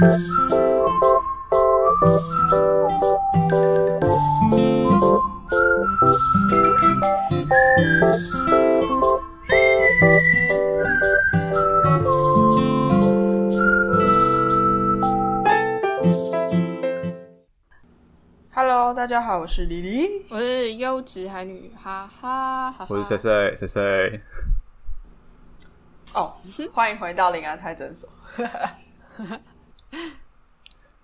Hello，大家好，我是李黎。我是优质海女，哈哈哈哈。我是赛赛赛赛，哦，欢迎回到灵安泰诊所。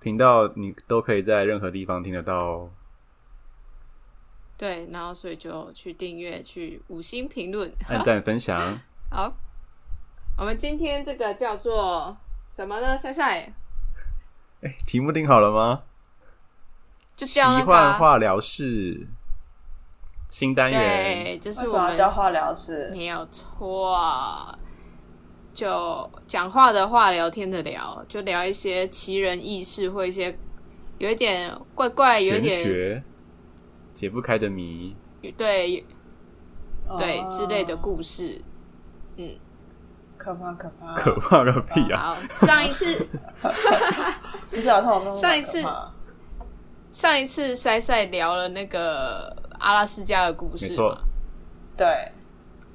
频道你都可以在任何地方听得到哦。对，然后所以就去订阅，去五星评论，按赞分享。好，我们今天这个叫做什么呢？赛赛 哎，题目定好了吗？就叫那个幻啊、化疗室新单元，对，就是什么我们叫化疗室？没有错，就讲话的话，聊天的聊，就聊一些奇人异事或一些有一点怪怪，有一点学解不开的谜。对对哦之类的故事。嗯可怕可怕。可怕个屁啊！好，上一次 上一次上一次塞塞聊了那个阿拉斯加的故没错事嘛，对，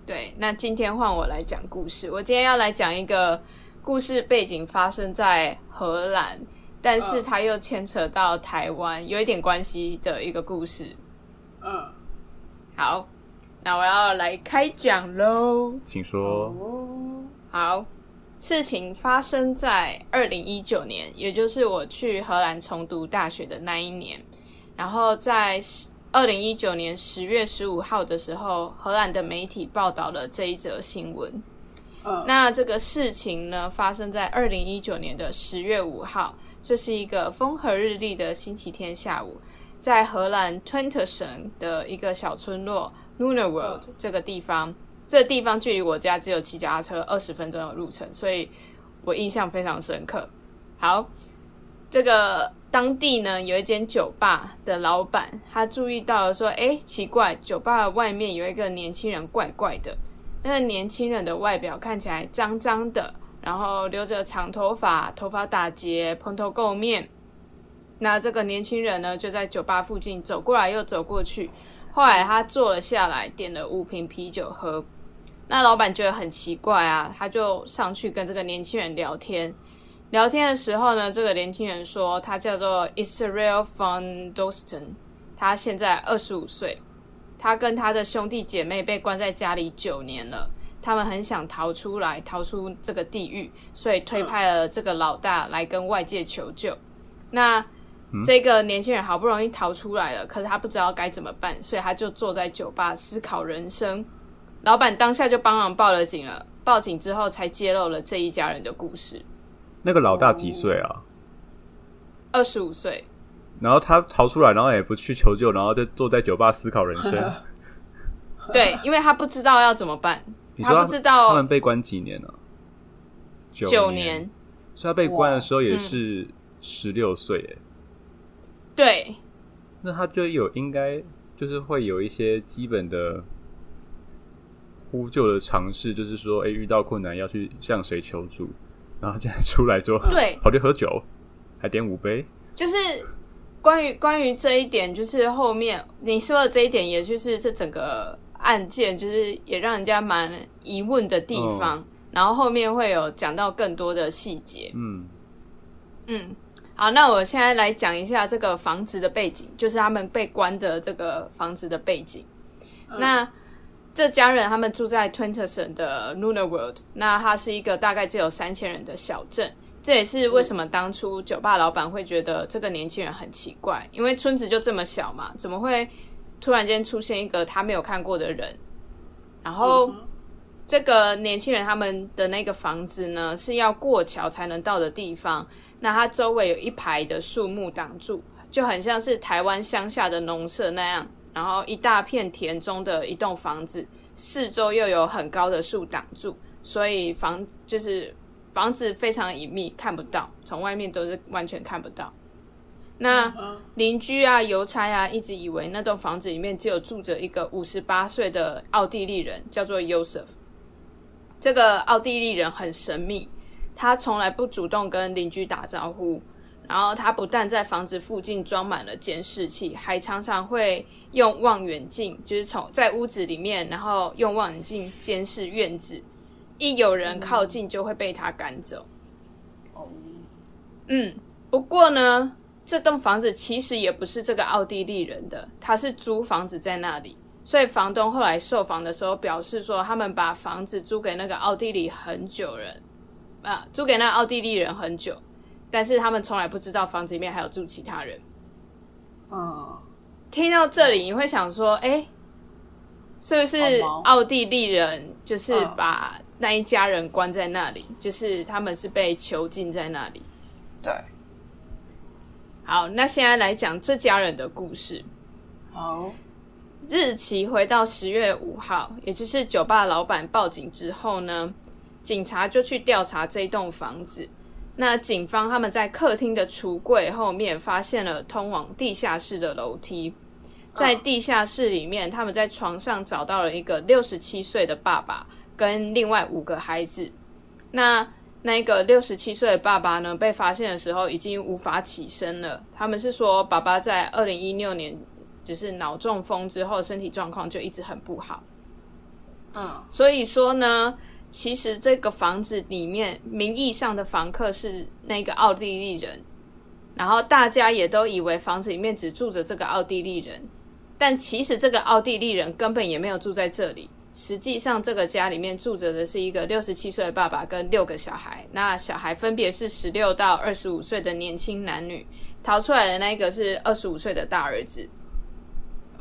对，那今天换我来讲故事。我今天要来讲一个故事背景发生在荷兰，但是嗯它又牵扯到台湾，有一点关系的一个故事。嗯，好，那我要来开讲喽。请说。哦，好，事情发生在二零一九年，也就是我去荷兰重读大学的那一年。然后在二零一九年十月十五号的时候，荷兰的媒体报道了这一则新闻。嗯，那这个事情呢，发生在二零一九年的十月五号，这是一个风和日丽的星期天下午，在荷兰 Twente 省的一个小村落 Lunarworld 这个地方，这个地方距离我家只有骑脚踏车二十分钟的路程，所以我印象非常深刻。好，这个当地呢有一间酒吧的老板，他注意到了说，哎，奇怪，酒吧外面有一个年轻人怪怪的。那个年轻人的外表看起来脏脏的，然后留着长头发，头发打结，蓬头垢面。那这个年轻人呢，就在酒吧附近走过来又走过去。后来他坐了下来，点了五瓶啤酒喝。那老板觉得很奇怪啊，他就上去跟这个年轻人聊天。聊天的时候呢，这个年轻人说他叫做 Israel von Doston，他现在二十五岁。他跟他的兄弟姐妹被关在家里九年了，他们很想逃出来，逃出这个地狱，所以推派了这个老大来跟外界求救。那这个年轻人好不容易逃出来了，可是他不知道该怎么办，所以他就坐在酒吧思考人生。老板当下就帮忙报了警了，报警之后才揭露了这一家人的故事。那个老大几岁啊？二十五岁，然后他逃出来，然后也不去求救，然后就坐在酒吧思考人生。对，因为他不知道要怎么办，你说他不知道他们被关几年了？九年。年，所以他被关的时候也嗯是十六岁，哎、对，那他就有应该就是会有一些基本的呼救的尝试，就是说，哎、遇到困难要去向谁求助。然后现在出来之后，对跑去喝酒，还点五杯，就是关于关于这一点，就是后面你说的这一点，也就是这整个案件，就是也让人家蛮疑问的地方。然后后面会有讲到更多的细节。嗯，嗯，好，那我现在来讲一下这个房子的背景，就是他们被关的这个房子的背景。那这家人他们住在 Twente 省的 Lunar World，那它是一个大概只有三千人的小镇。这也是为什么当初酒吧老板会觉得这个年轻人很奇怪，因为村子就这么小嘛，怎么会突然间出现一个他没有看过的人？然后这个年轻人他们的那个房子呢，是要过桥才能到的地方，那它周围有一排的树木挡住，就很像是台湾乡下的农舍那样。然后一大片田中的一栋房子，四周又有很高的树挡住，所以房就是房子非常隐秘，看不到，从外面都是完全看不到。那邻居啊、邮差啊，一直以为那栋房子里面只有住着一个五十八岁的奥地利人，叫做 Joseph。这个奥地利人很神秘，他从来不主动跟邻居打招呼。然后他不但在房子附近装满了监视器，还常常会用望远镜，就是从在屋子里面，然后用望远镜监视院子。一有人靠近，就会被他赶走。哦，嗯，不过呢，这栋房子其实也不是这个奥地利人的，他是租房子在那里。所以房东后来售房的时候表示说，他们把房子租给那个奥地利很久人啊，租给那奥地利人很久。但是他们从来不知道房子里面还有住其他人。嗯，听到这里，你会想说：“哎，是不是奥地利人就是把那一家人关在那里？就是他们是被囚禁在那里？”对。好，那现在来讲这家人的故事。好，日期回到十月五号，也就是酒吧老板报警之后呢，警察就去调查这栋房子。那警方他们在客厅的橱柜后面发现了通往地下室的楼梯，在地下室里面，他们在床上找到了一个六十七岁的爸爸跟另外五个孩子。那那个六十七岁的爸爸呢，被发现的时候已经无法起身了。他们是说，爸爸在二零一六年就是脑中风之后，身体状况就一直很不好。嗯，所以说呢。其实这个房子里面名义上的房客是那个奥地利人，然后大家也都以为房子里面只住着这个奥地利人，但其实这个奥地利人根本也没有住在这里。实际上，这个家里面住着的是一个六十七岁的爸爸跟六个小孩，那小孩分别是十六到二十五岁的年轻男女，逃出来的那个是二十五岁的大儿子。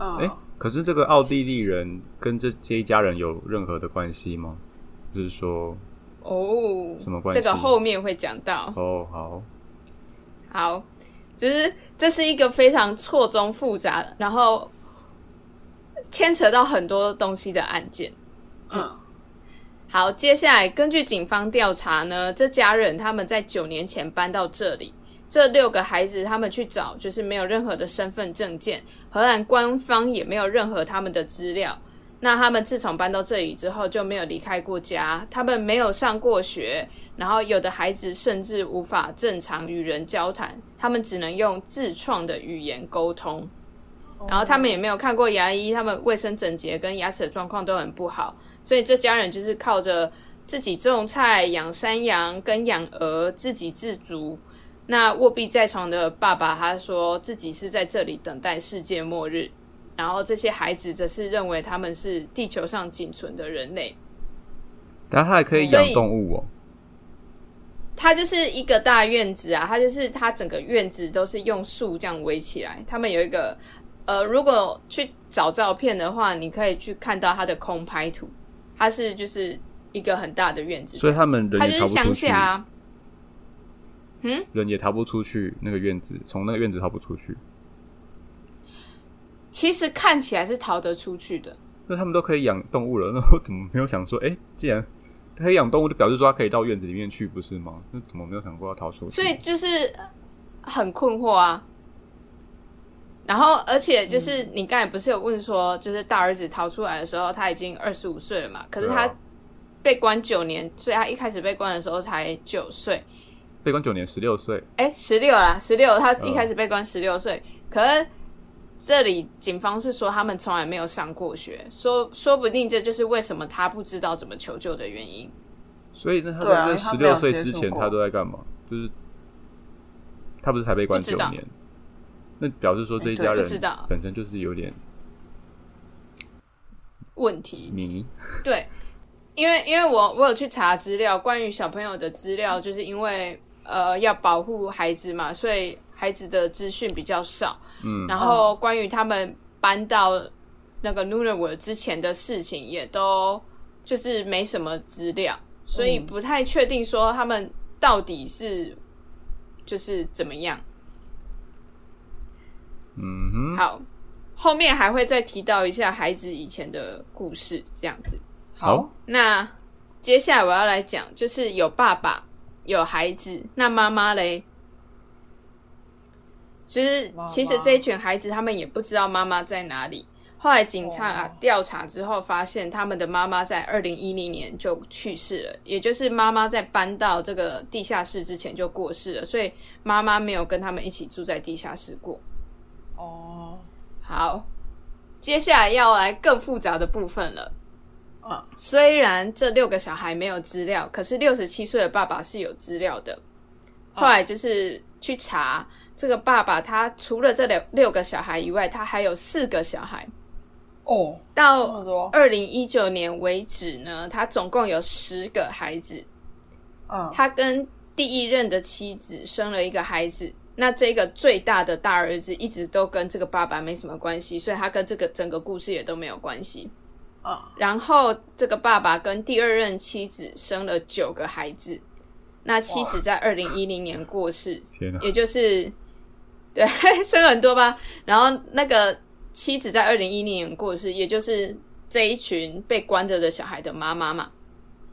嗯，可是这个奥地利人跟这这一家人有任何的关系吗？就是说，哦，什么关系？这个后面会讲到。哦，好，好，就是这是一个非常错综复杂，然后牵扯到很多东西的案件。嗯，好，接下来根据警方调查呢，这家人他们在九年前搬到这里，这六个孩子他们去找，就是没有任何的身份证件，荷兰官方也没有任何他们的资料。那他们自从搬到这里之后就没有离开过家，他们没有上过学，然后有的孩子甚至无法正常与人交谈，他们只能用自创的语言沟通，然后他们也没有看过牙医，他们卫生整洁跟牙齿的状况都很不好，所以这家人就是靠着自己种菜、养山羊跟养鹅自给自足。那卧病在床的爸爸他说自己是在这里等待世界末日。然后这些孩子则是认为他们是地球上仅存的人类，但他还可以养动物哦。他就是一个大院子啊，他就是他整个院子都是用树这样围起来。他们有一个呃，如果去找照片的话，你可以去看到他的空拍图，它是就是一个很大的院子，所以他们人他就是乡下，嗯，人也逃不出去那个院子，从那个院子逃不出去。其实看起来是逃得出去的。那他们都可以养动物了，那我怎么没有想说，哎，既然可以养动物，就表示说他可以到院子里面去，不是吗？那怎么没有想过要逃出去？所以就是很困惑啊。然后，而且就是你刚才不是有问说，就是大儿子逃出来的时候，他已经二十五岁了嘛？可是他被关九年，所以他一开始被关的时候才九岁。被关九年，十六岁。哎，十六啦，十六。他一开始被关十六岁，可是。这里警方是说他们从来没有上过学，说说不定这就是为什么他不知道怎么求救的原因。所以那他在十六岁之前他都在干嘛？就是他不是才被关九年？那表示说这一家人本身就是有点问题。你对，因为因为我我有去查资料，关于小朋友的资料，就是因为呃要保护孩子嘛，所以。孩子的资讯比较少，嗯，然后关于他们搬到那个 n u r e w o r 之前的事情，也都就是没什么资料，所以不太确定说他们到底是就是怎么样。嗯哼，好，后面还会再提到一下孩子以前的故事，这样子。好，那接下来我要来讲，就是有爸爸有孩子，那妈妈嘞？就是其实这一群孩子他们也不知道妈妈在哪里。后来警察哦调查之后，发现他们的妈妈在二零一零年就去世了，也就是妈妈在搬到这个地下室之前就过世了，所以妈妈没有跟他们一起住在地下室过。哦，好，接下来要来更复杂的部分了。嗯，虽然这六个小孩没有资料，可是六十七岁的爸爸是有资料的。后来就是去查这个爸爸，他除了这六六个小孩以外，他还有四个小孩。哦，到二零一九年为止呢，他总共有十个孩子。嗯，他跟第一任的妻子生了一个孩子，那这个最大的大儿子一直都跟这个爸爸没什么关系，所以他跟这个整个故事也都没有关系。嗯，然后这个爸爸跟第二任妻子生了九个孩子，那妻子在二零一零年过世，天哪！也就是对 生很多吧。然后那个妻子在二零一零年过世，也就是这一群被关着的小孩的妈妈嘛。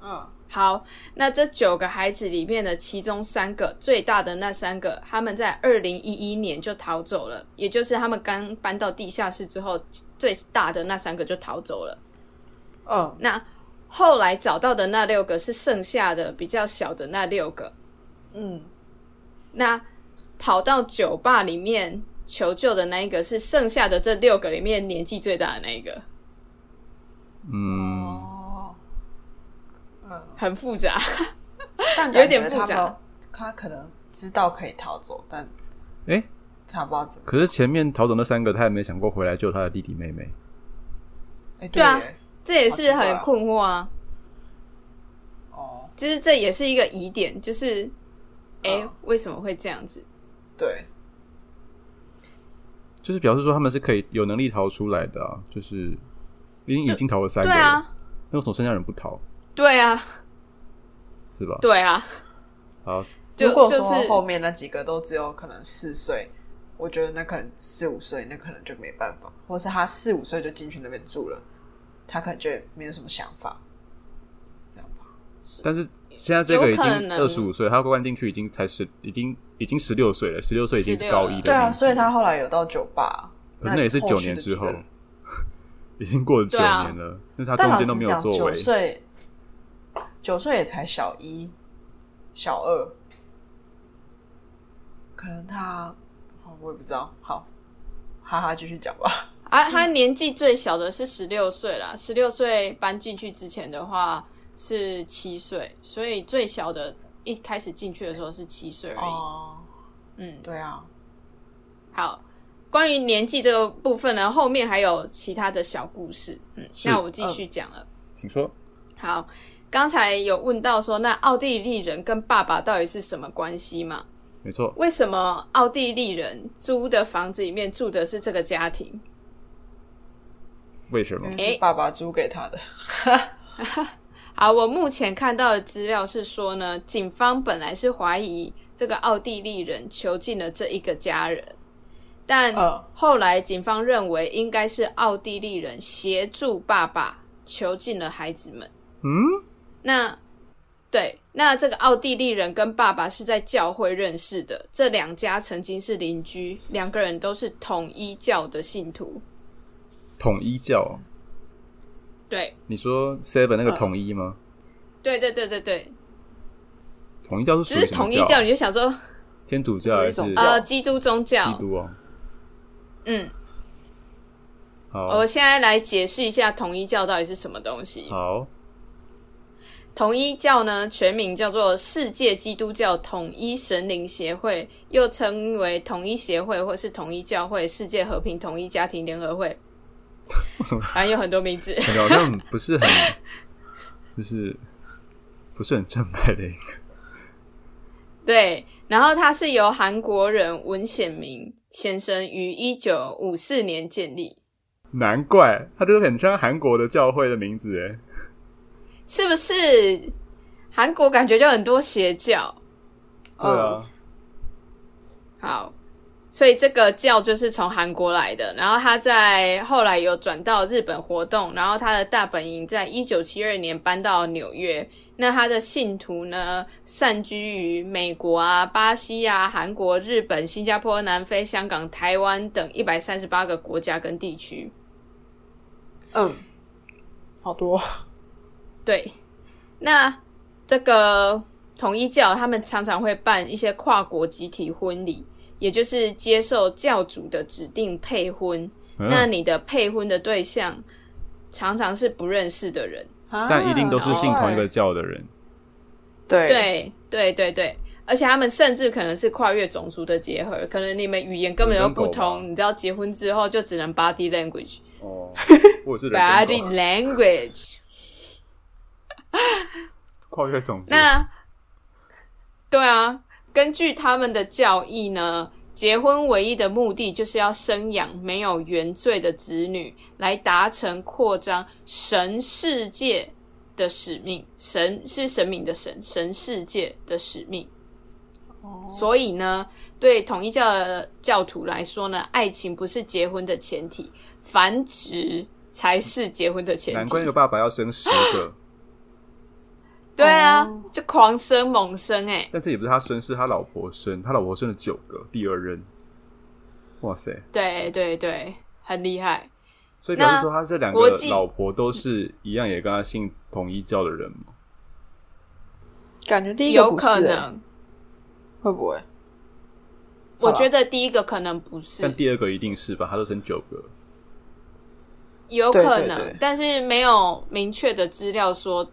嗯，好，那这九个孩子里面的其中三个最大的那三个，他们在二零一一年就逃走了，也就是他们刚搬到地下室之后，最大的那三个就逃走了。嗯，那后来找到的那六个是剩下的比较小的那六个，嗯，那跑到酒吧里面求救的那一个是剩下的这六个里面年纪最大的那一个，嗯，哦，嗯，很复杂。但有点复杂他可能知道可以逃走，但哎、他不知道怎么。可是前面逃走那三个，他也没想过回来救他的弟弟妹妹。哎，对啊耶这也是很困惑啊。哦，就是这也是一个疑点，就是，哎、嗯为什么会这样子？对，就是表示说他们是可以有能力逃出来的啊，就是已经已经逃了三个了，对啊，那为什么剩下人不逃？对啊，是吧？对啊，好，就如果说就是后面那几个都只有可能四岁，我觉得那可能四五岁，那可能就没办法，或是他四五岁就进去那边住了，他可能就没有什么想法，这样吧？但是现在这个已经二十五岁，他关进去已经才十，已经已经十六岁了，十六岁已经是高一的年纪。对啊，所以他后来有到酒吧，可是那也是九年之后，已经过了九年了，那他但中间都没有老实讲，九。岁，九岁也才小一、小二，可能他，我也不知道。好，哈哈，继续讲吧。啊，他年纪最小的是十六岁啦，十六岁搬进去之前的话是七岁，所以最小的一开始进去的时候是七岁而已。哦，嗯，对啊，好，关于年纪这个部分呢，后面还有其他的小故事。嗯，那我继续讲了。请说。好，刚才有问到说，那奥地利人跟爸爸到底是什么关系吗？没错，为什么奥地利人租的房子里面住的是这个家庭？为什么是爸爸租给他的。好，我目前看到的资料是说呢，警方本来是怀疑这个奥地利人囚禁了这一个家人，但嗯后来警方认为应该是奥地利人协助爸爸囚禁了孩子们。嗯，那对，那这个奥地利人跟爸爸是在教会认识的，这两家曾经是邻居，两个人都是统一教的信徒。统一教，对，你说 Seven 那个嗯。统一吗？对对对对对，统一教是属就是统一教，你就想说，天主教呃，基督宗教，督哦？嗯，好，我现在来解释一下统一教到底是什么东西。好，统一教呢，全名叫做世界基督教统一神灵协会，又称为统一协会或是统一教会、世界和平统一家庭联合会，反 正有很多名字。感觉好像不是很，就是不是很正派的一个。对，然后它是由韩国人文显明先生于一九五四年建立，难怪他这个很像韩国的教会的名字哎。是不是？韩国感觉就很多邪教。对啊，好，所以这个教就是从韩国来的，然后他在后来有转到日本活动，然后他的大本营在一九七二年搬到纽约。那他的信徒呢，散居于美国啊、巴西啊、韩国、日本、新加坡、南非、香港、台湾等一百三十八个国家跟地区。嗯，好多。对，那这个统一教他们常常会办一些跨国集体婚礼，也就是接受教主的指定配婚。嗯那你的配婚的对象常常是不认识的人。但一定都是信同一个教的人。对对对对对，而且他们甚至可能是跨越种族的结合，可能你们语言根本就不通，你知道结婚之后就只能 body language。哦，或者是 body language。跨越种族。那对啊，根据他们的教义呢，结婚唯一的目的就是要生养没有原罪的子女，来达成扩张神世界的使命。神是神明的神，神世界的使命。所以呢，对统一教教徒来说呢，爱情不是结婚的前提，繁殖才是结婚的前提。难怪那个爸爸要生十个，对啊，哦就狂生猛生哎、但这也不是他生，是他老婆生，他老婆生了九个，第二任。哇塞！对对对，很厉害。所以表示说他这两个老婆都是一样，也跟他信统一教的人吗。感觉第一个有可能，会不会？我觉得第一个可能不是但，第二个一定是吧？他都生九个，有可能，对对对但是没有明确的资料说，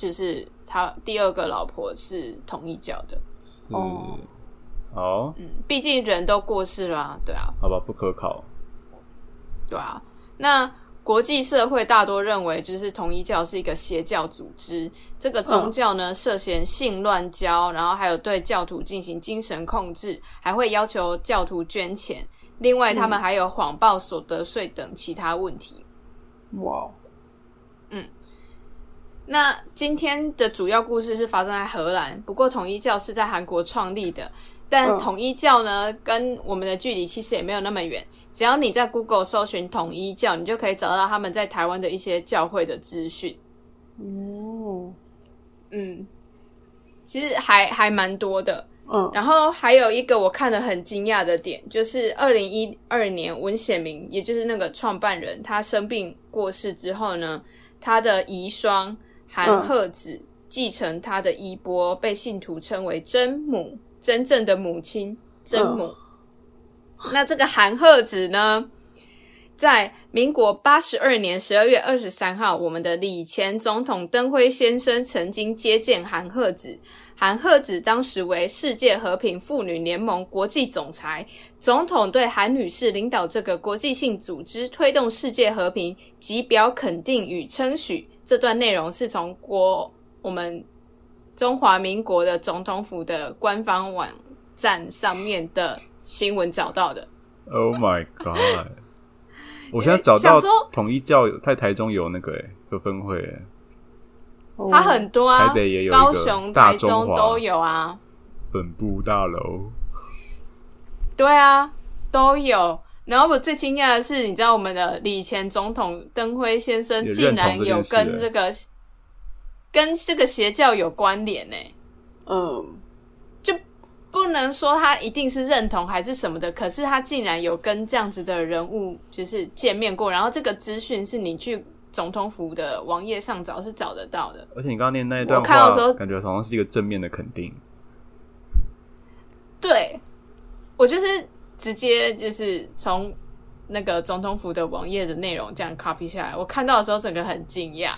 就是他第二个老婆是同一教的。哦哦，嗯，毕竟人都过世了、啊，对啊，好吧，不可考。对啊。那国际社会大多认为，就是统一教是一个邪教组织，这个宗教呢、涉嫌性乱交，然后还有对教徒进行精神控制，还会要求教徒捐钱。另外，他们还有谎报所得税等其他问题。哇，那今天的主要故事是发生在荷兰，不过统一教是在韩国创立的。但嗯统一教呢，跟我们的距离其实也没有那么远。只要你在 Google 搜寻统一教，你就可以找到他们在台湾的一些教会的资讯。哦，嗯，其实还还蛮多的。嗯，然后还有一个我看了很惊讶的点，就是二零一二年文显明，也就是那个创办人，他生病过世之后呢，他的遗孀韩鹤子继承他的衣钵，被信徒称为真母，真正的母亲真母。那这个韩鹤子呢，在民国八十二年十二月二十三号，我们的李前总统登辉先生曾经接见韩鹤子。韩鹤子当时为世界和平妇女联盟国际总裁，总统对韩女士领导这个国际性组织推动世界和平极表肯定与称许。这段内容是从国我们中华民国的总统府的官方网站上面的新闻找到的。Oh my god！我现在找到统一教有在台中有那个诶有分会诶，哦它很多啊，台北也有高雄、台中都有啊。本部大楼。对啊，都有。然后我最惊讶的是，你知道我们的李前总统登辉先生竟然有跟这个跟这个邪教有关联呢，嗯，就不能说他一定是认同还是什么的，可是他竟然有跟这样子的人物就是见面过，然后这个资讯是你去总统府的网页上找是找得到的。而且你刚刚念那一段我看到的时，候感觉好像是一个正面的肯定。对，我就是直接就是从那个总统府的网页的内容这样 copy 下来，我看到的时候整个很惊讶，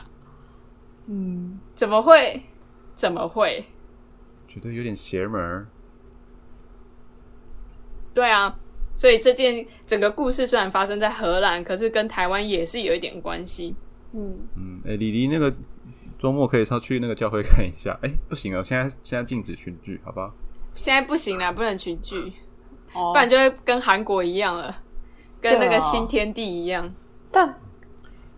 嗯，怎么会？怎么会？觉得有点邪门儿。对啊，所以这件整个故事虽然发生在荷兰，可是跟台湾也是有一点关系。嗯，嗯，哎、李黎那个周末可以上去那个教会看一下。哎、不行啊，现在现在禁止群聚，好不好？现在不行啦，不能群聚，哦不然就会跟韩国一样了，跟那个新天地一样。但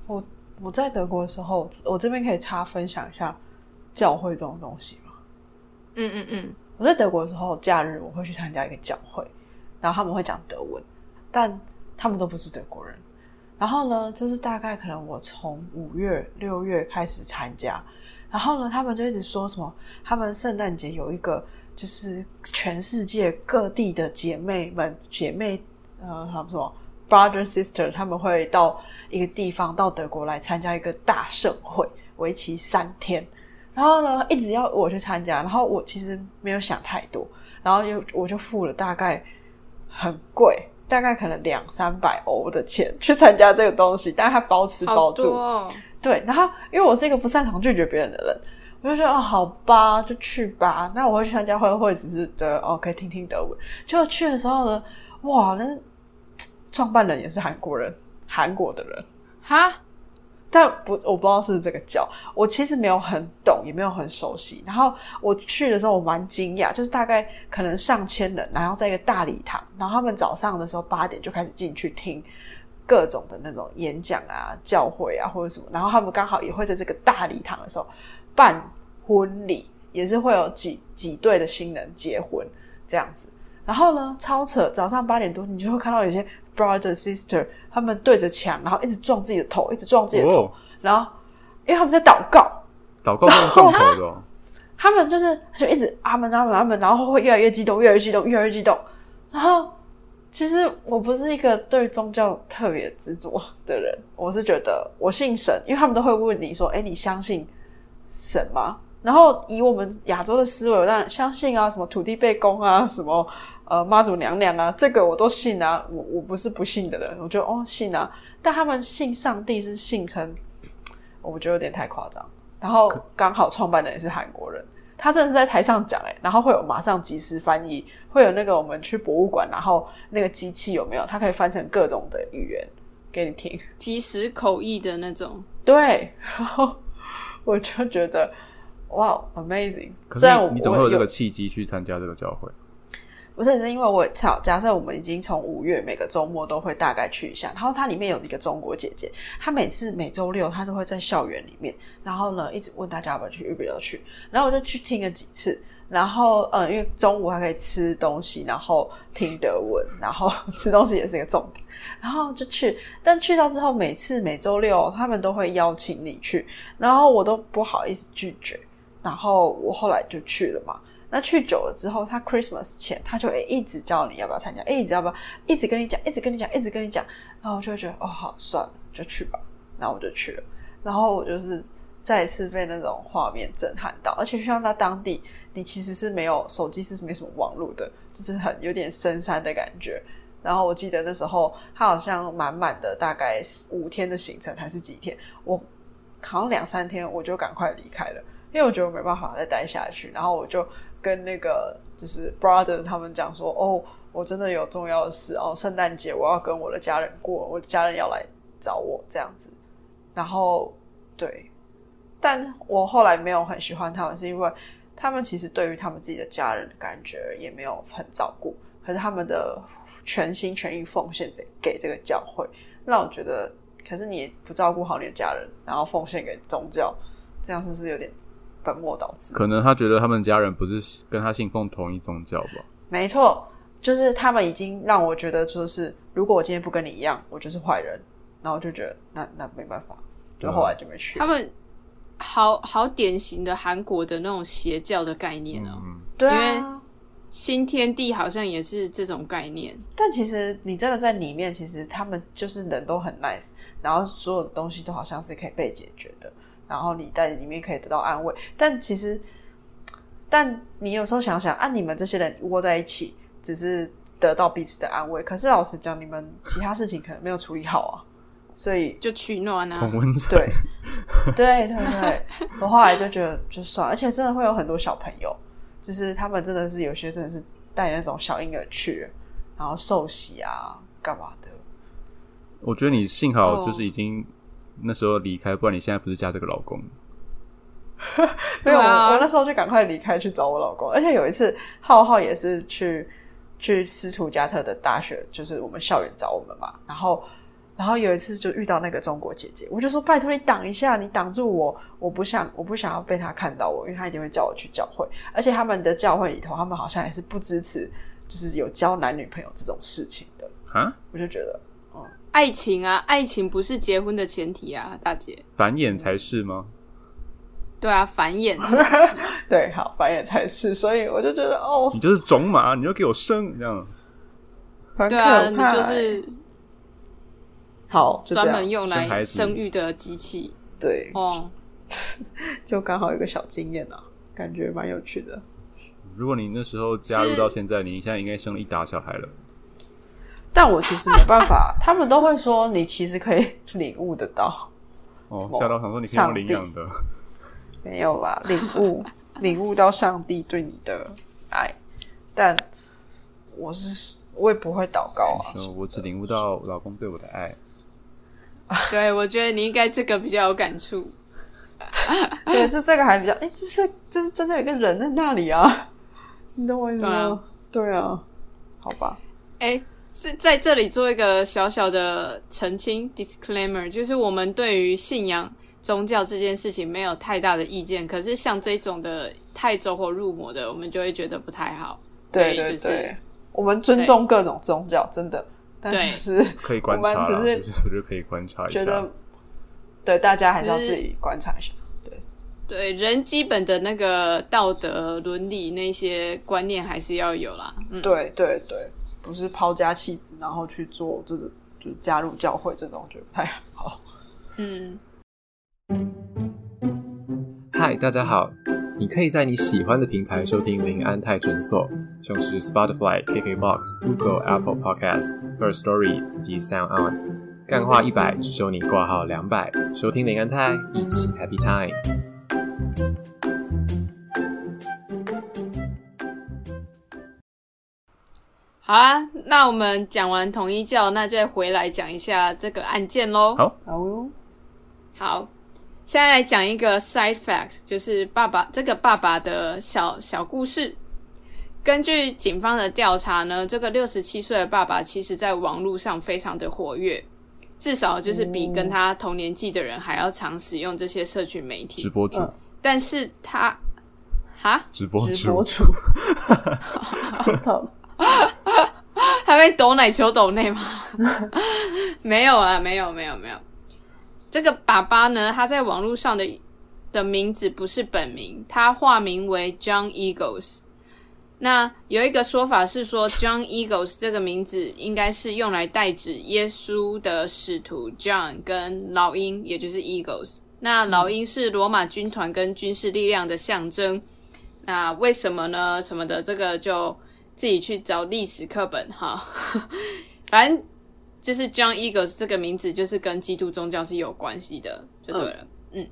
我我在德国的时候，我这边可以插分享一下教会这种东西吗？嗯嗯嗯，我在德国的时候，假日我会去参加一个教会，然后他们会讲德文，但他们都不是德国人。然后呢，就是大概可能我从五月、六月开始参加，然后呢，他们就一直说什么，他们圣诞节有一个就是全世界各地的姐妹们、姐妹呃，什么什么 brother sister 他们会到一个地方，到德国来参加一个大盛会，为期三天。然后呢，一直要我去参加，然后我其实没有想太多，然后又我就付了大概很贵，大概可能两三百欧的钱去参加这个东西，但是他包吃包住，哦，对，然后因为我是一个不擅长拒绝别人的人，我就觉得哦，好吧，就去吧。那我会去参加会会，只是觉得哦，可以听听德文。结果去的时候呢，哇，那创办人也是韩国人，韩国的人，哈，但不，我不知道是这个教，我其实没有很懂，也没有很熟悉。然后我去的时候，我蛮惊讶，就是大概可能上千人，然后在一个大礼堂，然后他们早上的时候八点就开始进去听各种的那种演讲啊、教会啊或者什么，然后他们刚好也会在这个大礼堂的时候办婚礼，也是会有几几对的新人结婚这样子。然后呢，超扯，早上八点多，你就会看到有些 brother sister 他们对着墙，然后一直撞自己的头，一直撞自己的头，哦，然后因为他们在祷告，祷告用重头的哦，他们就是就一直阿门阿门阿门，然后会越来越激动，越来越激动，越来越激动。然后其实我不是一个对宗教特别执着的人，我是觉得我信神，因为他们都会问你说：“哎，你相信神吗？”然后以我们亚洲的思维，我当然相信啊，什么土地被公啊，什么呃妈祖娘娘啊，这个我都信啊。我我不是不信的人，我觉得哦信啊，但他们信上帝是信成，我觉得有点太夸张。然后刚好创办人也是韩国人，他真的是在台上讲哎，然后会有马上即时翻译，会有那个我们去博物馆，然后那个机器有没有，它可以翻成各种的语言给你听。即时口译的那种，对，然后我就觉得哇，amazing！可虽然我是你怎么会有这个契机去参加这个教会？不是，是因为我操，假设我们已经从五月每个周末都会大概去一下，然后它里面有一个中国姐姐，她每次每周六她都会在校园里面，然后呢一直问大家要不要去，要不要去，然后我就去听了几次，然后嗯，因为中午还可以吃东西，然后听德文，然后吃东西也是一个重点，然后就去，但去到之后，每次每周六他们都会邀请你去，然后我都不好意思拒绝，然后我后来就去了嘛。那去久了之后，他 Christmas 前他就会一直叫你要不要参加，一直要不要，一直跟你讲，一直跟你讲，一直跟你讲，然后我就会觉得哦好算了，就去吧，然后我就去了，然后我就是再一次被那种画面震撼到，而且就像在当地，你其实是没有手机是没什么网络的，就是很有点深山的感觉。然后我记得那时候他好像满满的大概五天的行程还是几天，我好像两三天我就赶快离开了，因为我觉得没办法再待下去，然后我就。跟那个就是 brother 他们讲说，哦，我真的有重要的事哦，圣诞节我要跟我的家人过，我的家人要来找我这样子。然后对，但我后来没有很喜欢他们，是因为他们其实对于他们自己的家人的感觉也没有很照顾，可是他们的全心全意奉献给给这个教会，让我觉得，可是你不照顾好你的家人，然后奉献给宗教，这样是不是有点？本末倒置，可能他觉得他们家人不是跟他信奉同一宗教吧？没错，就是他们已经让我觉得，就是如果我今天不跟你一样，我就是坏人。然后我就觉得，那那没办法，就后来就没去。他们好好典型的韩国的那种邪教的概念哦，嗯，对因啊。新天地好像也是这种概念。但其实你真的在里面，其实他们就是人都很 nice，然后所有的东西都好像是可以被解决的。然后你在里面可以得到安慰，但其实，但你有时候想想，啊，你们这些人窝在一起，只是得到彼此的安慰。可是老实讲，你们其他事情可能没有处理好啊，所以就取暖啊，同温层，对，对对对，我后来就觉得就算，而且真的会有很多小朋友，就是他们真的是有些真的是带那种小婴儿去，然后受洗啊，干嘛的。我觉得你幸好哦就是已经那时候离开，不然你现在不是嫁这个老公。没有，我那时候就赶快离开去找我老公。而且有一次，浩浩也是去去斯图加特的大学，就是我们校园找我们嘛。然后，然后有一次就遇到那个中国姐姐，我就说：“拜托你挡一下，你挡住我，我不想我不想要被她看到我，因为她一定会叫我去教会。而且他们的教会里头，他们好像也是不支持，就是有交男女朋友这种事情的。啊，我就觉得，爱情啊，爱情不是结婚的前提啊，大姐。繁衍才是吗？对啊，繁衍 对，好，繁衍才是，所以我就觉得，哦，你就是种马，你就给我生这样。对啊，你、就是好，专门用来生育的机器对，哦。就刚好有个小经验啊，感觉蛮有趣的。如果你那时候加入到现在，你现在应该生了一打小孩了。但我其实没办法，他们都会说你其实可以领悟得到，哦什，么吓到想说你可以用领养的，没有啦，领悟 领悟到上帝对你的爱，但我是我也不会祷告啊，呃我只领悟到老公对我的爱。对，我觉得你应该这个比较有感触。对，就这个还比较，哎、这是这是真的有一个人在那里啊，你懂我意思吗？对啊，好吧，哎，是在这里做一个小小的澄清 disclaimer，就是我们对于信仰宗教这件事情没有太大的意见，可是像这种的太走火入魔的，我们就会觉得不太好。对对对，我们尊重各种宗教，真的，但对是可以观察啦，我们只是就是我觉得可以观察一下。觉得，对大家还是要自己观察一下。对对人基本的那个道德伦理那些观念还是要有啦。嗯，对对对，不是抛家弃子，然后去做这个，就是加入教会这种，我觉得不太好。嗯，嗨，大家好！你可以在你喜欢的平台收听林安泰诊所，像是 Spotify、KKBox、Google、Apple Podcasts、First Story 以及 Sound On。干话一百，只收你挂号两百，收听林安泰，一起 Happy Time。好啊，那我们讲完统一教，那就回来讲一下这个案件喽。好好哟，好，现在来讲一个 side fact，就是爸爸这个爸爸的小小故事。根据警方的调查呢，这个六十七岁的爸爸其实在网络上非常的活跃，至少就是比跟他同年纪的人还要常使用这些社群媒体。直播主，嗯但是他，哈，直播主，直播主，知道了还没抖奶球抖内吗？没有啊，没有，没有，没有。这个爸爸呢，他在网络上的的名字不是本名，他化名为 John Eagles。那有一个说法是说，John Eagles 这个名字应该是用来代指耶稣的使徒 John 跟老鹰，也就是 Eagles。那老鹰是罗马军团跟军事力量的象征。那为什么呢？什么的，这个就自己去找历史课本哈。反正就是 John Eagles 这个名字，就是跟基督宗教是有关系的，就对了。嗯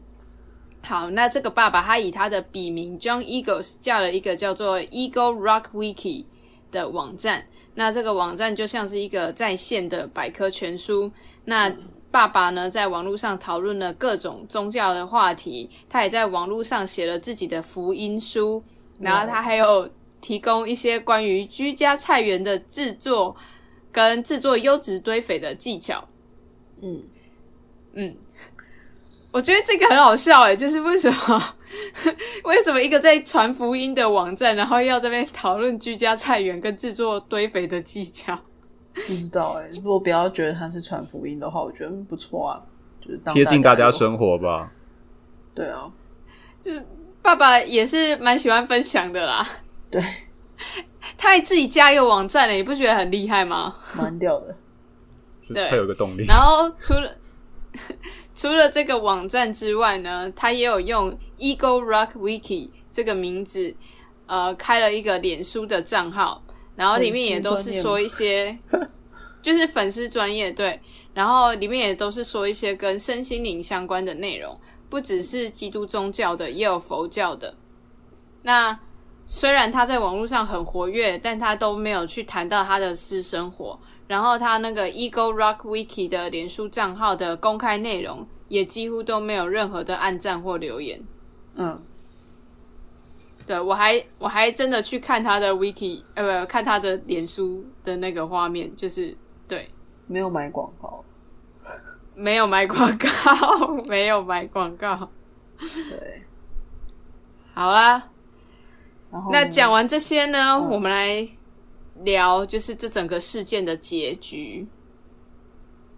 好，那这个爸爸他以他的笔名 John Eagles 架了一个叫做 Eagle Rock Wiki 的网站。那这个网站就像是一个在线的百科全书。那爸爸呢，在网络上讨论了各种宗教的话题，他也在网络上写了自己的福音书，然后他还有提供一些关于居家菜园的制作跟制作优质堆肥的技巧。嗯，嗯，我觉得这个很好笑诶，就是为什么 为什么一个在传福音的网站，然后要在那边讨论居家菜园跟制作堆肥的技巧？不知道哎、如果不要觉得它是传福音的话，我觉得嗯不错啊，就是贴近大家生活吧。对啊，就是爸爸也是蛮喜欢分享的啦，对，他还自己加一个网站呢，你不觉得很厉害吗？蛮屌的。对他有个动力。然后除了 除了这个网站之外呢，他也有用 Eagle Rock Wiki 这个名字，呃，开了一个脸书的账号，然后里面也都是说一些，就是粉丝专业对，然后里面也都是说一些跟身心灵相关的内容，不只是基督宗教的，也有佛教的。那虽然他在网络上很活跃，但他都没有去谈到他的私生活。然后他那个 Eagle Rock Wiki 的脸书账号的公开内容，也几乎都没有任何的暗赞或留言。嗯，对我还我还真的去看他的 Wiki，呃，不，看他的脸书的那个画面，就是对，没有买广告。没有买广告，没有买广告。对，好啦，然后那讲完这些呢，嗯我们来聊就是这整个事件的结局。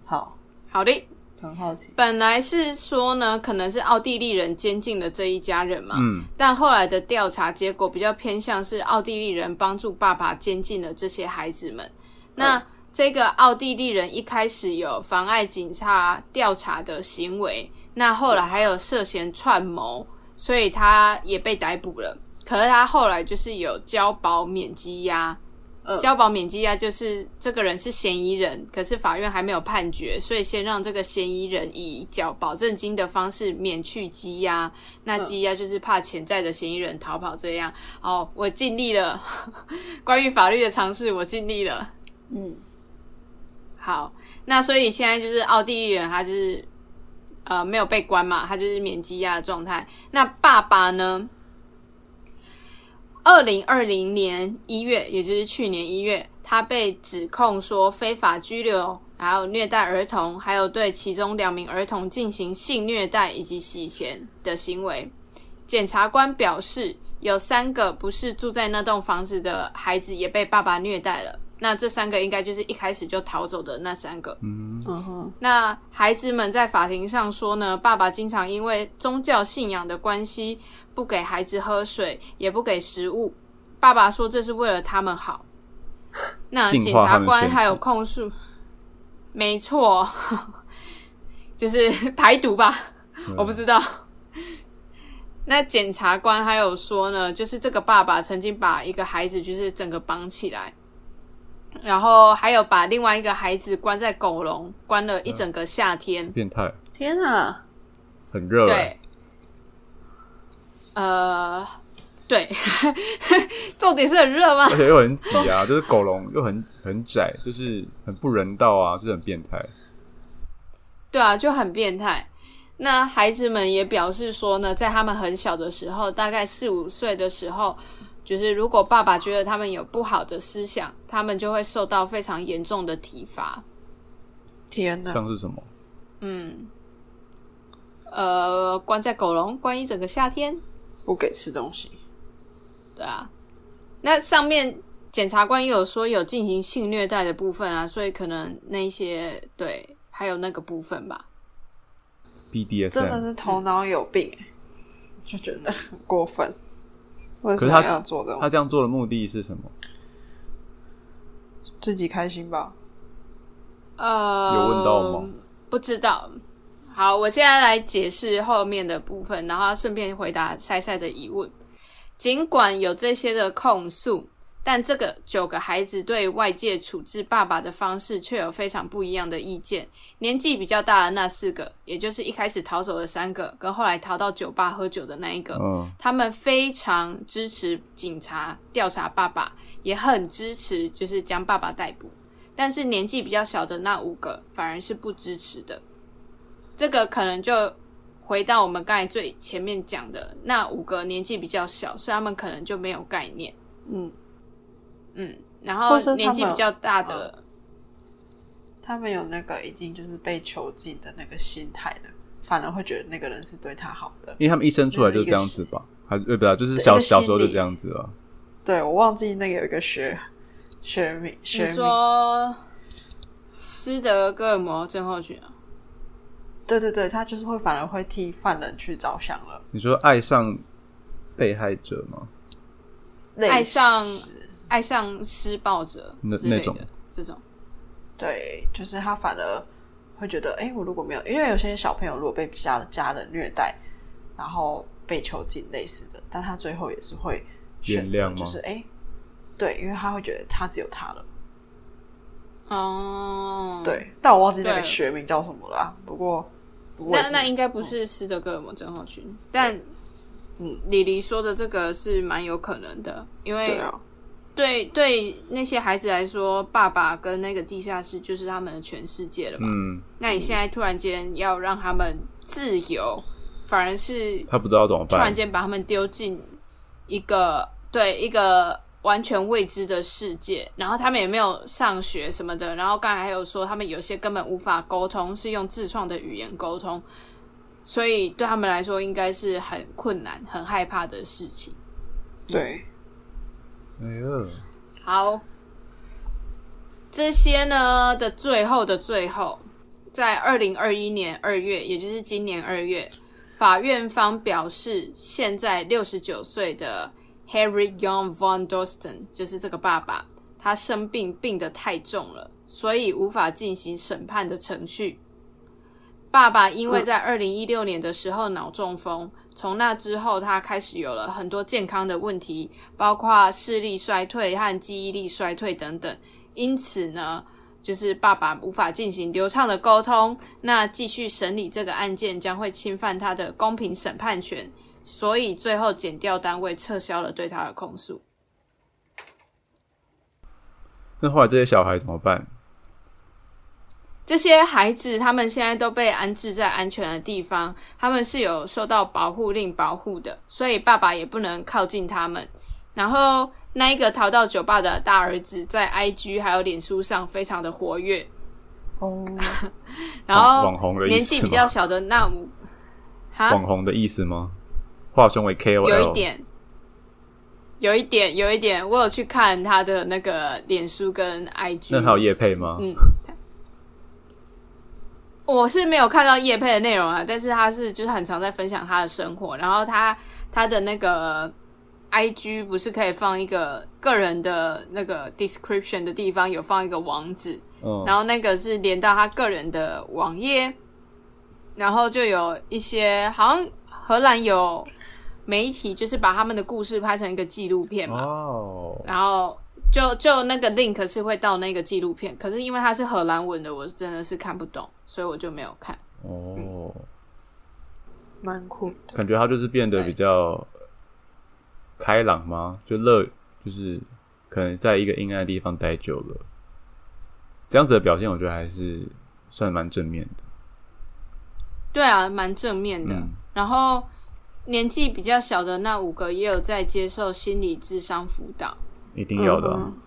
好，好的，很好奇。本来是说呢，可能是奥地利人监禁了这一家人嘛，嗯，但后来的调查结果比较偏向是奥地利人帮助爸爸监禁了这些孩子们。那这个奥地利人一开始有妨碍警察调查的行为，那后来还有涉嫌串谋，所以他也被逮捕了。可是他后来就是有交保免羁押，嗯交保免羁押就是这个人是嫌疑人，可是法院还没有判决，所以先让这个嫌疑人以缴保证金的方式免去羁押。那羁押就是怕潜在的嫌疑人逃跑，这样。哦，我尽力了，关于法律的尝试我尽力了。嗯，好，那所以现在就是奥地利人，他就是呃没有被关嘛，他就是免羁押的状态。那爸爸呢？二零二零年一月，也就是去年一月，他被指控说非法拘留，还有虐待儿童，还有对其中两名儿童进行性虐待以及洗钱的行为。检察官表示，有三个不是住在那栋房子的孩子也被爸爸虐待了。那这三个应该就是一开始就逃走的那三个。嗯，那孩子们在法庭上说呢，爸爸经常因为宗教信仰的关系，不给孩子喝水，也不给食物。爸爸说这是为了他们好。那检察官还有控诉，没错，就是排毒吧。我不知道。那检察官还有说呢，就是这个爸爸曾经把一个孩子就是整个绑起来，然后还有把另外一个孩子关在狗笼，关了一整个夏天。变态，天啊，很热、欸，对，呃，对，重点是很热吗而？且又很挤啊，就是狗笼又很很窄，就是很不人道啊，就是很变态。对啊，就很变态。那孩子们也表示说呢，在他们很小的时候，大概四五岁的时候，就是如果爸爸觉得他们有不好的思想，他们就会受到非常严重的体罚。天哪，像是什么？嗯，呃，关在狗笼，关一整个夏天。不给吃东西，对啊，那上面检察官也有说有进行性虐待的部分啊，所以可能那一些对，还有那个部分吧。BDSM，真的是头脑有病、欸，就觉得很过分。为什可是他么要做这种事？他这样做的目的是什么？自己开心吧？呃，有问到吗？不知道。好，我现在来解释后面的部分，然后顺便回答赛赛的疑问。尽管有这些的控诉，但这个九个孩子对外界处置爸爸的方式却有非常不一样的意见。年纪比较大的那四个，也就是一开始逃走的三个，跟后来逃到酒吧喝酒的那一个，嗯，他们非常支持警察调查爸爸，也很支持就是将爸爸逮捕。但是年纪比较小的那五个反而是不支持的。这个可能就回到我们刚才最前面讲的那五个年纪比较小，所以他们可能就没有概念。嗯，嗯，然后年纪比较大的，他们有那个已经就是被囚禁的那个心态的，反而会觉得那个人是对他好的。因为他们一生出来就这样子吧？还对不对？就是小小时候就这样子了。对我忘记那个有一个学学名学说斯德哥尔摩症候群啊？对对对，他就是会反而会替犯人去着想了，你说爱上被害者吗？爱上爱上施暴者那之类的那种。这种。对，就是他反而会觉得，哎，我如果没有，因为有些小朋友如果被家家人虐待，然后被囚禁类似的，但他最后也是会选择，原谅就是哎，对，因为他会觉得他只有他了，哦，，对，但我忘记那个学名叫什么了啊，不过不过那那应该不是斯德哥尔摩症候群，但嗯，李黎说的这个是蛮有可能的，因为啊，对对那些孩子来说，爸爸跟那个地下室就是他们的全世界了嘛。嗯，那你现在突然间要让他们自由，反而是他不知道怎么办。突然间把他们丢进一个对一个完全未知的世界，然后他们也没有上学什么的，然后刚才还有说他们有些根本无法沟通，是用自创的语言沟通，所以对他们来说应该是很困难、很害怕的事情。对，好，这些呢的最后的最后，在二零二一年二月，也就是今年二月，法院方表示，现在六十九岁的 Harry Young von Dosten 就是这个爸爸，他生病病得太重了，所以无法进行审判的程序。爸爸因为在二零一六年的时候脑中风，从那之后他开始有了很多健康的问题，包括视力衰退和记忆力衰退等等。因此呢，就是爸爸无法进行流畅的沟通。那继续审理这个案件将会侵犯他的公平审判权，所以最后检调单位撤销了对他的控诉。那后来这些小孩怎么办？这些孩子他们现在都被安置在安全的地方，他们是有受到保护令保护的，所以爸爸也不能靠近他们。然后那一个逃到酒吧的大儿子，在 IG 还有脸书上非常的活跃。哦，然后网红的意思年纪比较小的那五，哈，网红的意思吗？化身为 KOL，有一点，有一点，有一点，我有去看他的那个脸书跟 IG。那还有叶配吗？嗯，我是没有看到叶佩的内容啊，但是他是就是很常在分享他的生活，然后他他的那个 I G 不是可以放一个个人的那个 description 的地方有放一个网址，嗯，然后那个是连到他个人的网页，然后就有一些好像荷兰有媒体就是把他们的故事拍成一个纪录片嘛，哦，然后就就那个 link 是会到那个纪录片，可是因为它是荷兰文的，我真的是看不懂，所以我就没有看。哦，蛮酷的。感觉他就是变得比较开朗吗？就乐，就是可能在一个阴暗的地方待久了，这样子的表现，我觉得还是算蛮正面的。对啊，蛮正面的。嗯然后年纪比较小的那五个也有在接受心理智商辅导。一定要的啊、嗯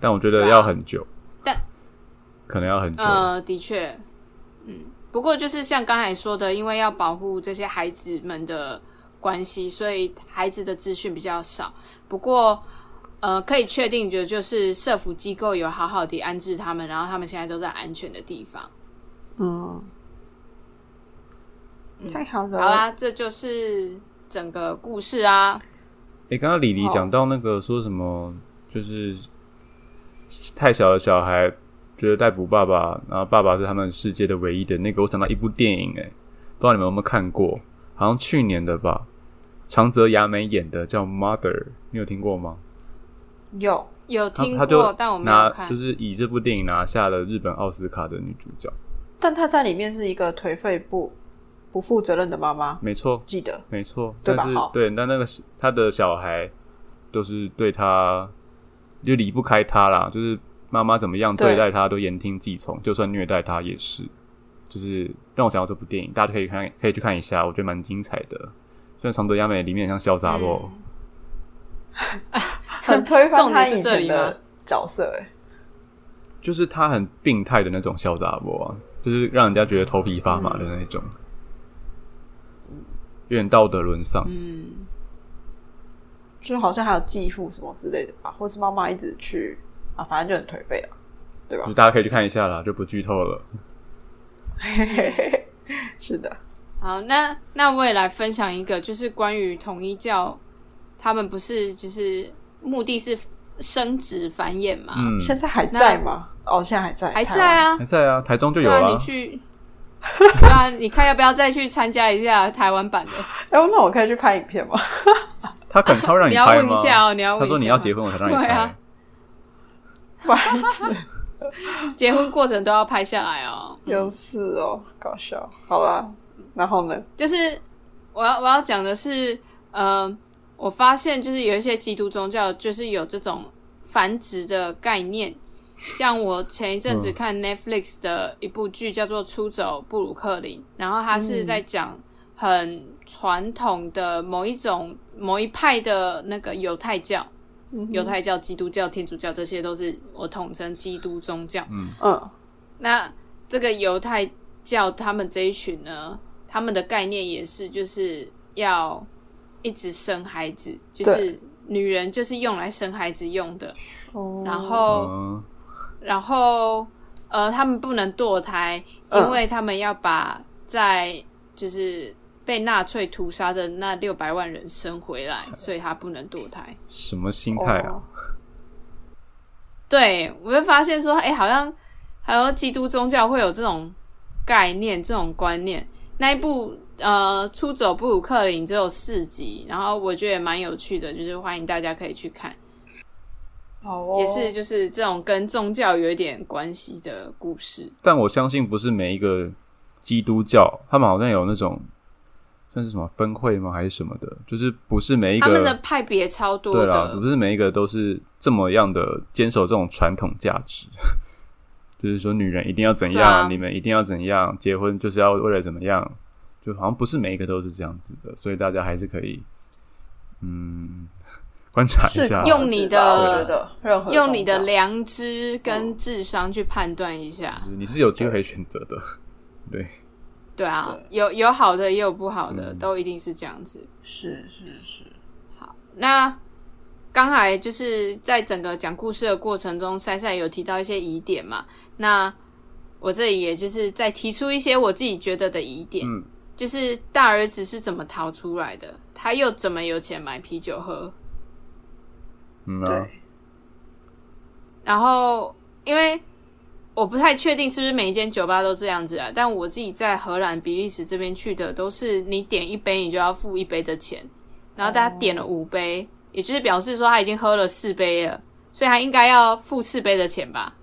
但我觉得要很久，但可能要很久。呃，的确，嗯，不过就是像刚才说的，因为要保护这些孩子们的关系，所以孩子的资讯比较少。不过，呃，可以确定的就是社福机构有好好的安置他们，然后他们现在都在安全的地方。嗯，太好了。好啦，这就是整个故事啊。诶，刚刚李黎讲到那个说什么，就是太小的小孩觉得逮捕爸爸，然后爸爸是他们世界的唯一的那个，我想到一部电影，诶，不知道你们有没有看过？好像去年的吧，长泽雅美演的叫《Mother》，你有听过吗？有有听过，但我没拿有看。就是以这部电影拿下了日本奥斯卡的女主角，但她在里面是一个颓废不不负责任的妈妈，没错，记得没错，对吧？好但是对，但那个他的小孩都是对他就离不开他啦，就是妈妈怎么样对对待他都言听计从，就算虐待他也是，就是让我想到这部电影，大家可以看，可以去看一下，我觉得蛮精彩的。虽然长德雅美里面很像潇洒不，很推翻 重她以前的角色，哎，就是他很病态的那种潇洒不啊，就是让人家觉得头皮发麻的那种，有点道德沦丧。嗯，就好像还有继父什么之类的吧，或是妈妈一直去啊，反正就很颓废啊，对吧就？大家可以去看一下啦，就不剧透了。是的，好，那那我也来分享一个，就是关于统一教，他们不是就是目的是生殖繁衍嘛？嗯，现在还在吗？哦，现在还在，还。在啊还，在啊，台中就有啊你。去，对啊，你看要不要再去参加一下台湾版的？哎、那我可以去拍影片吗？他肯他会让你要拍吗？问一下哦，你要问他一下。说你要结婚，我才让你拍。对啊结婚过程都要拍下来哦。有事哦，搞笑。好啦，然后呢？就是我要我要讲的是，呃，我发现就是有一些基督宗教就是有这种繁殖的概念。像我前一阵子看 Netflix 的一部剧叫做《出走布鲁克林》，然后它是在讲很传统的某一种某一派的那个犹太教、犹太教、基督教、天主教，这些都是我统称基督宗教。嗯，那这个犹太教他们这一群呢，他们的概念也是就是要一直生孩子，就是女人就是用来生孩子用的。哦，然后，嗯，然后呃，他们不能堕胎，嗯因为他们要把在就是被纳粹屠杀的那六百万人生回来，所以他不能堕胎。什么心态啊？哦对我就发现说，哎、好像还有基督宗教会有这种概念、这种观念。那一部呃《出走布鲁克林》只有四集，然后我觉得也蛮有趣的，就是欢迎大家可以去看，好哦，也是就是这种跟宗教有一点关系的故事。但我相信不是每一个基督教，他们好像有那种算是什么分会吗，还是什么的，就是不是每一个他们的派别超多对啦，的，不是每一个都是这么样的坚守这种传统价值。就是说，女人一定要怎样，啊。你们一定要怎样，结婚就是要为了怎么样，就好像不是每一个都是这样子的，所以大家还是可以，嗯，观察一下。用你的用你的良知跟智商去判断一下。就是你是有机会可以选择的，对，对啊，有有好的也有不好的，嗯都一定是这样子。是是是，好那刚才就是在整个讲故事的过程中，塞塞有提到一些疑点嘛？那我这里也就是再提出一些我自己觉得的疑点，嗯就是大儿子是怎么逃出来的？他又怎么有钱买啤酒喝？嗯啊对，，然后因为我不太确定是不是每一间酒吧都这样子啊，但我自己在荷兰、比利时这边去的，都是你点一杯你就要付一杯的钱，然后大家点了五杯，也就是表示说他已经喝了四杯了，所以他应该要付四杯的钱吧？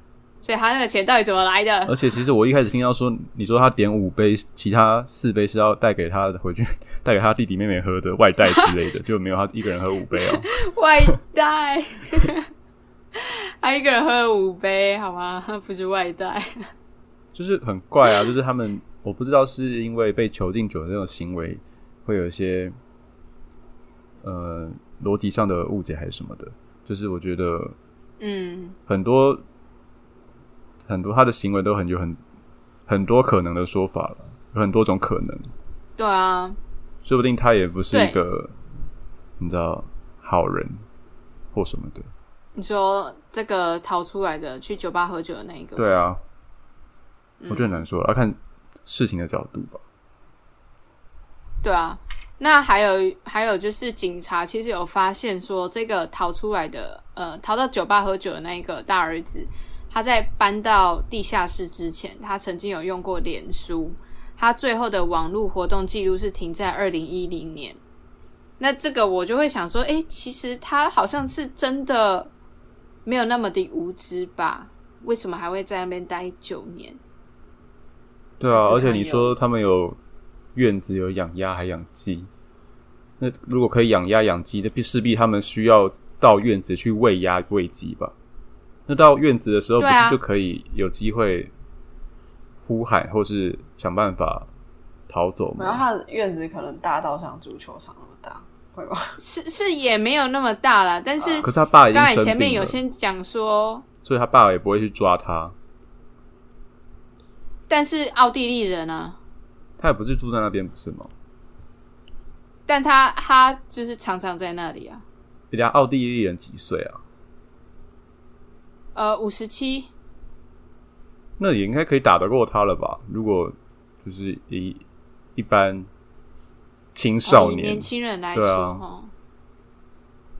所以他那个钱到底怎么来的？而且其实我一开始听到说，你说他点五杯，其他四杯是要带给他回去 带给他弟弟妹妹喝的外带之类的，就没有他一个人喝五杯哦。外带，他一个人喝了五杯，好吗？不是外带。就是很怪啊，就是他们我不知道是因为被囚禁久的那种行为会有一些呃逻辑上的误解还是什么的，就是我觉得嗯，很多很多他的行为都很有很很多可能的说法了，有很多种可能，对啊，说不定他也不是一个你知道好人或什么的，你说这个逃出来的去酒吧喝酒的那一个，对啊，嗯。我觉得很难说，要看事情的角度吧。对啊，那还有还有就是警察其实有发现说，这个逃出来的呃逃到酒吧喝酒的那一个大儿子，他在搬到地下室之前，他曾经有用过脸书，他最后的网络活动记录是停在二零一零年。那这个我就会想说，诶，其实他好像是真的没有那么的无知吧？为什么还会在那边待九年？对啊，而且你说他们有院子有养鸭还养鸡，那如果可以养鸭养鸡，那必势必他们需要到院子去喂鸭喂鸡吧？那到院子的时候，不是就可以有机会呼喊或是想办法逃走没有吗？他的院子可能大到像足球场那么大，会吗？是是也没有那么大啦，但是可是他爸已经刚才前面有先讲说，所以他爸也不会去抓他，但是奥地利人啊，他也不是住在那边，不是吗？但他他就是常常在那里啊。人家奥地利人几岁啊？呃，五十七，那也应该可以打得过他了吧？如果就是一一般青少年，以年轻人来说，哈，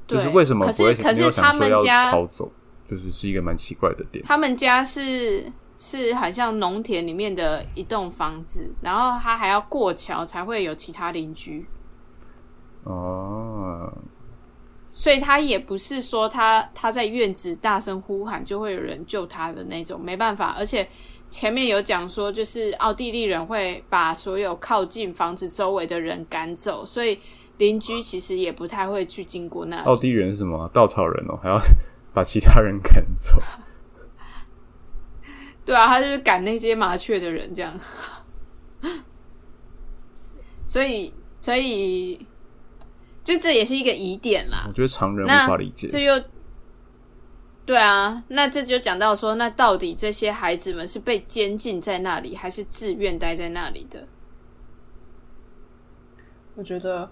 就是对为什么可是可是他们家逃走，就是是一个蛮奇怪的点。他们家是是好像农田里面的一栋房子，然后他还要过桥才会有其他邻居，哦，所以他也不是说他他在院子大声呼喊就会有人救他的那种，没办法。而且前面有讲说，就是奥地利人会把所有靠近房子周围的人赶走，所以邻居其实也不太会去经过那里。奥地利人是什么？稻草人哦，还要把其他人赶走。对啊，他就是赶那些麻雀的人这样。所以，所以，就这也是一个疑点啦我。觉得常人无法理解。这又对啊，那这就讲到说，那到底这些孩子们是被监禁在那里，还是自愿待在那里的？我觉得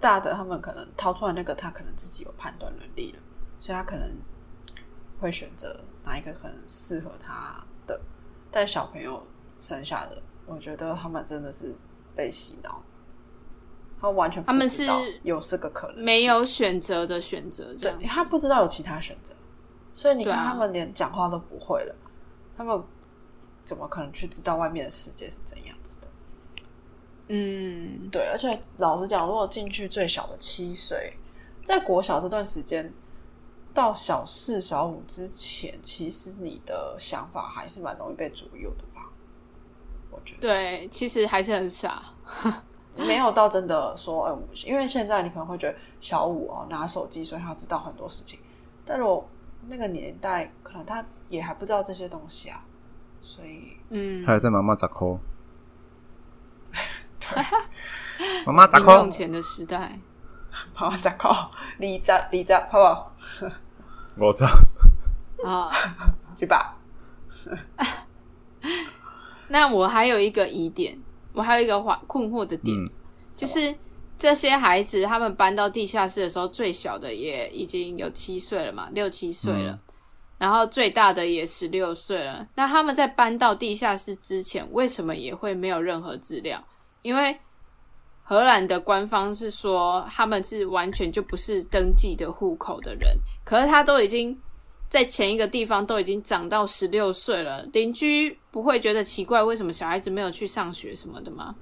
大的他们可能逃出来那个，他可能自己有判断能力了，所以他可能会选择哪一个可能适合他的。但小朋友生下的，我觉得他们真的是被洗脑，他完全不他们是有这个可能没有选择的选择，这样对，他不知道有其他选择，所以你看，他们连讲话都不会了，他们怎么可能去知道外面的世界是怎样子的？嗯，对，而且老实讲，如果进去最小的七岁，在国小这段时间到小四、小五之前，其实你的想法还是蛮容易被左右的吧？我觉得对，其实还是很傻。没有到真的说，哎、我因为现在你可能会觉得小五哦拿手机，所以他知道很多事情，但如果那个年代，可能他也还不知道这些东西啊，所以嗯，还在妈妈咋抠？妈妈咋零抠用？钱的时代。好再考李扎你扎，好不好？我操！啊，去吧。那我还有一个疑点，我还有一个困困惑的点，嗯，就是这些孩子他们搬到地下室的时候，最小的也已经有七岁了嘛，六七岁了，嗯然后最大的也十六岁了。那他们在搬到地下室之前，为什么也会没有任何资料？因为荷兰的官方是说他们是完全就不是登记的户口的人，可是他都已经在前一个地方都已经长到十六岁了，邻居不会觉得奇怪，为什么小孩子没有去上学什么的吗？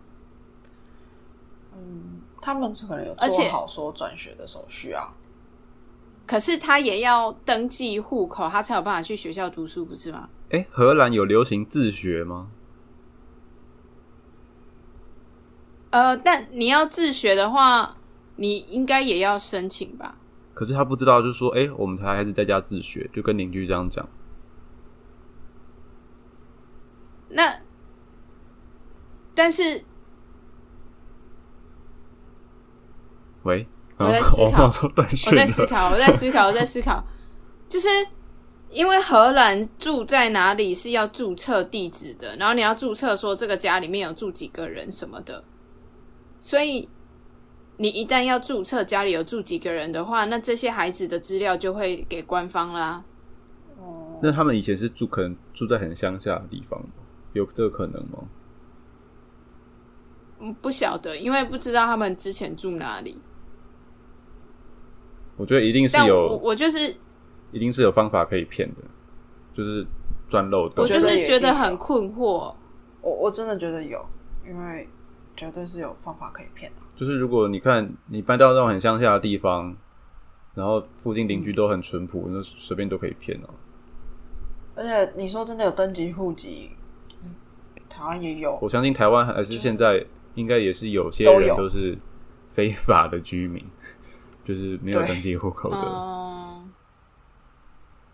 他们是可能有而且做好说转学的手续啊。可是他也要登记户口，他才有办法去学校读书，不是吗？哎，荷兰有流行自学吗？呃，但你要自学的话，你应该也要申请吧？可是他不知道，就是说，哎，我们才孩子在家自学，就跟邻居这样讲。那，但是喂，我在思考我。在思考，我在思考，我在思考，就是因为荷兰住在哪里是要注册地址的，然后你要注册说这个家里面有住几个人什么的，所以你一旦要注册家里有住几个人的话，那这些孩子的资料就会给官方啦。哦那他们以前是住，可能住在很乡下的地方吗，有这个可能吗？嗯，不晓得，因为不知道他们之前住哪里。我觉得一定是有，我就是一定是有方法可以骗的，就是钻漏洞我。就是觉得很困惑。我我真的觉得有，因为绝对是有方法可以骗的、就是如果你看你搬到那种很乡下的地方，然后附近邻居都很淳朴，那随便都可以骗哦、而且你说真的有登记户籍，嗯台湾也有，我相信台湾还是现在应该也是有些人都是非法的居民，就是没有登记户口的，嗯，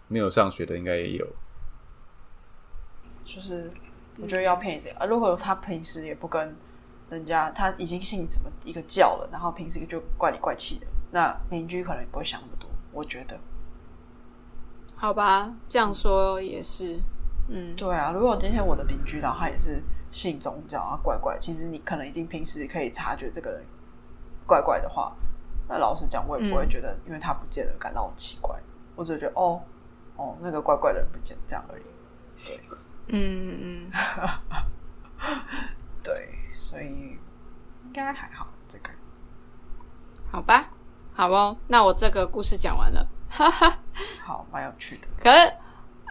没有上学的应该也有。就是我觉得要骗这个啊。如果他平时也不跟人家，他已经信什么一个教了，然后平时就怪里怪气的，那邻居可能也不会想那么多。我觉得，好吧，这样说也是。嗯，对啊，如果今天我的邻居，然后他也是信宗教啊，怪怪，其实你可能已经平时可以察觉这个人怪怪的话，那老实讲，我也不会嗯觉得因为他不见了感到很奇怪，我只会觉得哦哦，那个怪怪的人不见这样而已。对嗯嗯，对，所以应该还好这个。好吧，好哦，那我这个故事讲完了。哈哈好，蛮有趣的。可是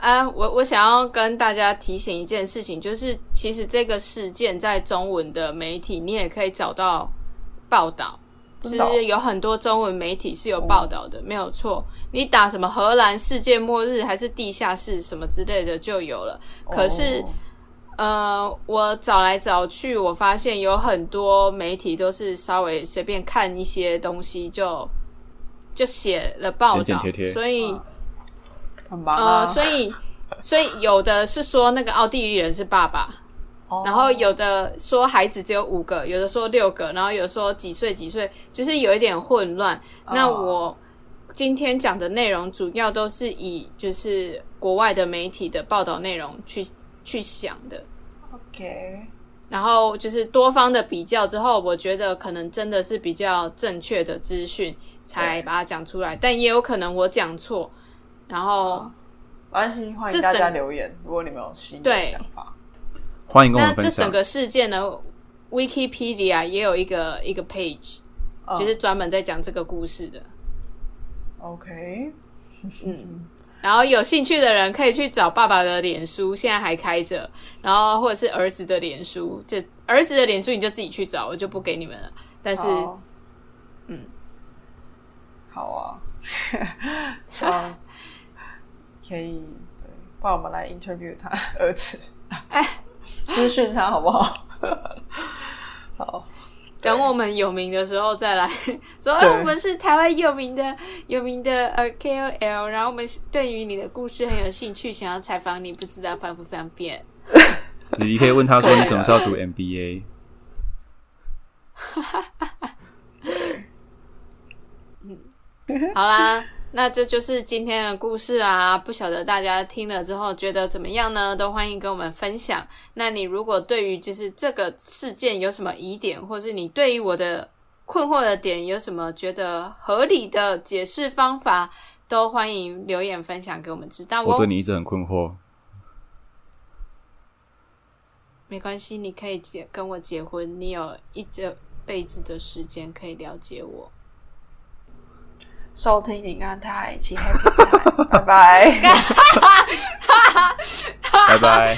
啊，我我想要跟大家提醒一件事情，就是其实这个事件在中文的媒体你也可以找到报道，就是有很多中文媒体是有报道的，没有错。你打什么荷兰世界末日还是地下室什么之类的就有了。可是哦呃，我找来找去，我发现有很多媒体都是稍微随便看一些东西就就写了报道，所以。很忙啊，呃，所以所以有的是说那个奥地利人是爸爸，哦然后有的说孩子只有五个，有的说六个，然后有说几岁几岁，就是有一点混乱。那我今天讲的内容主要都是以就是国外的媒体的报道内容去去想的。OK，然后就是多方的比较之后，我觉得可能真的是比较正确的资讯才把它讲出来，但也有可能我讲错。然后没关系，欢迎大家整留言，如果你们有新的想法。欢迎跟我分享。这整个事件呢，Wikipedia 也有一个一个 page，、嗯。就是专门在讲这个故事的。OK，嗯，然后有兴趣的人可以去找爸爸的脸书，现在还开着，然后或者是儿子的脸书，就儿子的脸书你就自己去找，我就不给你们了。但是，好。嗯，好啊，好，可以，对，不然我们来 interview 他 儿子，哎，私讯他好不好？好，等我们有名的时候再来。说，哎，我们是台湾有名的有名的呃 KOL，然后我们对于你的故事很有兴趣，想要采访你，不知道方不方便？你可以问他说你什么时候读 MBA？好啦，那这就是今天的故事啊！不晓得大家听了之后觉得怎么样呢？都欢迎跟我们分享。那你如果对于就是这个事件有什么疑点，或是你对于我的困惑的点有什么觉得合理的解释方法，都欢迎留言分享给我们知道哦我对。你一直很困惑。没关系，你可以结跟我结婚，你有一这辈子的时间可以了解我。收听你安排请黑屏拜拜。拜拜。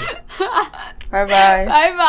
拜拜。拜拜。